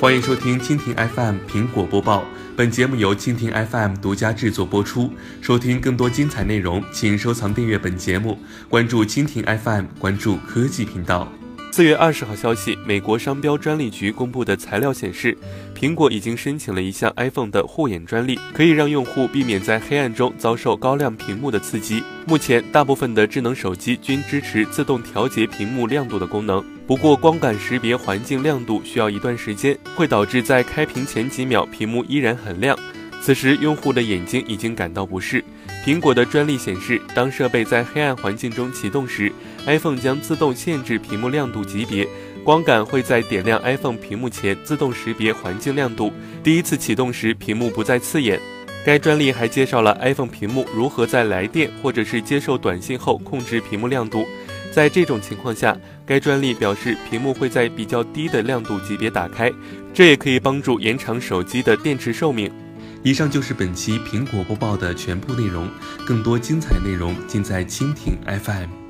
欢迎收听蜻蜓 FM 苹果播报，本节目由蜻蜓 FM 独家制作播出。收听更多精彩内容，请收藏订阅本节目，关注蜻蜓 FM，关注科技频道。四月二十号消息，美国商标专利局公布的材料显示，苹果已经申请了一项 iPhone 的护眼专利，可以让用户避免在黑暗中遭受高亮屏幕的刺激。目前，大部分的智能手机均支持自动调节屏幕亮度的功能，不过光感识别环境亮度需要一段时间，会导致在开屏前几秒屏幕依然很亮。此时，用户的眼睛已经感到不适。苹果的专利显示，当设备在黑暗环境中启动时，iPhone 将自动限制屏幕亮度级别，光感会在点亮 iPhone 屏幕前自动识别环境亮度。第一次启动时，屏幕不再刺眼。该专利还介绍了 iPhone 屏幕如何在来电或者是接受短信后控制屏幕亮度。在这种情况下，该专利表示屏幕会在比较低的亮度级别打开，这也可以帮助延长手机的电池寿命。以上就是本期苹果播报的全部内容，更多精彩内容尽在蜻蜓 FM。